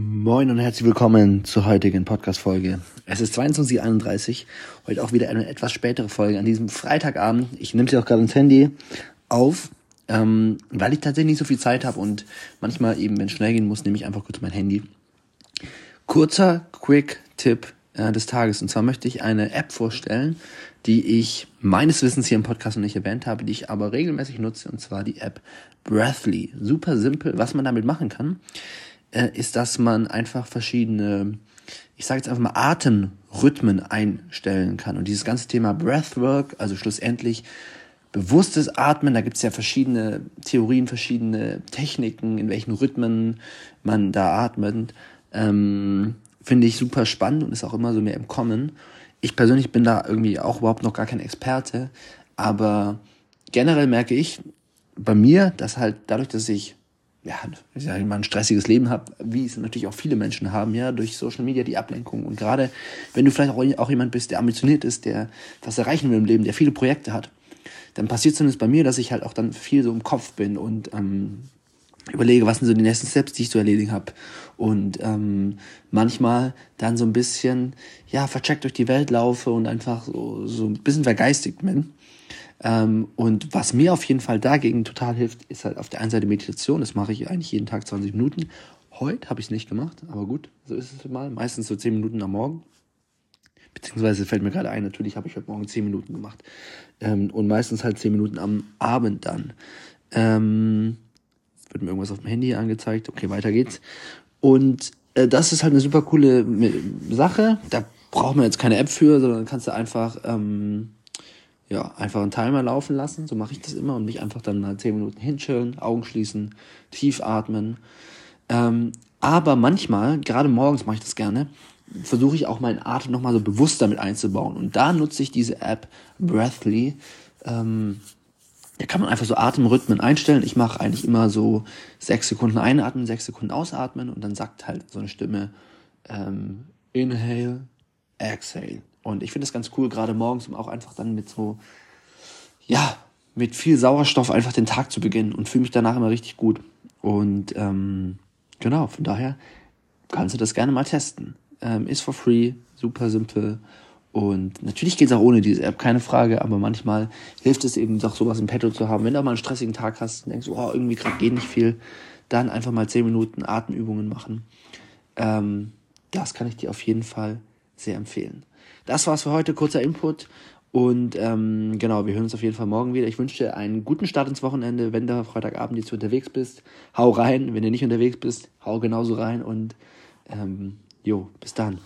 Moin und herzlich willkommen zur heutigen Podcast-Folge. Es ist 22.31 heute auch wieder eine etwas spätere Folge an diesem Freitagabend. Ich nehme sie auch gerade ins Handy auf, ähm, weil ich tatsächlich nicht so viel Zeit habe und manchmal eben, wenn es schnell gehen muss, nehme ich einfach kurz mein Handy. Kurzer, quick Tipp äh, des Tages. Und zwar möchte ich eine App vorstellen, die ich meines Wissens hier im Podcast noch nicht erwähnt habe, die ich aber regelmäßig nutze, und zwar die App Breathly. Super simpel, was man damit machen kann, äh, ist, dass man einfach verschiedene, ich sage jetzt einfach mal Atemrhythmen einstellen kann. Und dieses ganze Thema Breathwork, also schlussendlich bewusstes Atmen, da gibt es ja verschiedene Theorien, verschiedene Techniken, in welchen Rhythmen man da atmet. Ähm, Finde ich super spannend und ist auch immer so mehr im Kommen. Ich persönlich bin da irgendwie auch überhaupt noch gar kein Experte, aber generell merke ich bei mir, dass halt dadurch, dass ich ja, ich sage mal, ein stressiges Leben habe, wie es natürlich auch viele Menschen haben, ja, durch Social Media, die Ablenkung. Und gerade wenn du vielleicht auch, jemand bist, der ambitioniert ist, der was erreichen will im Leben, der viele Projekte hat, dann passiert zumindest bei mir, dass ich halt auch dann viel so im Kopf bin und ähm, überlege, was sind so die nächsten Steps, die ich zu erledigen habe. Und ähm, manchmal dann so ein bisschen, ja, vercheckt durch die Welt laufe und einfach so, so ein bisschen vergeistigt bin. Ähm, und was mir auf jeden Fall dagegen total hilft, ist halt auf der einen Seite Meditation. Das mache ich eigentlich jeden Tag 20 Minuten. Heute habe ich es nicht gemacht, aber gut, so ist es mal. Meistens so 10 Minuten am Morgen. Beziehungsweise fällt mir gerade ein, natürlich habe ich heute Morgen 10 Minuten gemacht. Ähm, und meistens halt 10 Minuten am Abend dann. Ähm, wird mir irgendwas auf dem Handy angezeigt. Okay, weiter geht's. Und äh, das ist halt eine super coole Sache. Da braucht man jetzt keine App für, sondern kannst du einfach, ähm, ja, einfach einen Timer laufen lassen. So mache ich das immer und mich einfach dann mal 10 Minuten hinschillen, Augen schließen, tief atmen. Ähm, aber manchmal, gerade morgens mache ich das gerne, versuche ich auch meinen Atem nochmal so bewusst damit einzubauen. Und da nutze ich diese App Breathly. Ähm, da kann man einfach so Atemrhythmen einstellen. Ich mache eigentlich immer so sechs Sekunden einatmen, sechs Sekunden ausatmen und dann sagt halt so eine Stimme ähm, Inhale, Exhale. Und ich finde das ganz cool, gerade morgens, um auch einfach dann mit so, ja, mit viel Sauerstoff einfach den Tag zu beginnen und fühle mich danach immer richtig gut. Und ähm, genau, von daher kannst du das gerne mal testen. Ähm, ist for free, super simpel und natürlich geht es auch ohne diese App, keine Frage, aber manchmal hilft es eben doch sowas im Petto zu haben. Wenn du mal einen stressigen Tag hast und denkst, oh, irgendwie gerade geht nicht viel, dann einfach mal 10 Minuten Atemübungen machen. Ähm, das kann ich dir auf jeden Fall sehr empfehlen. Das war's für heute, kurzer Input. Und ähm, genau, wir hören uns auf jeden Fall morgen wieder. Ich wünsche dir einen guten Start ins Wochenende. Wenn du Freitagabend jetzt unterwegs bist, hau rein. Wenn du nicht unterwegs bist, hau genauso rein. Und ähm, jo, bis dann.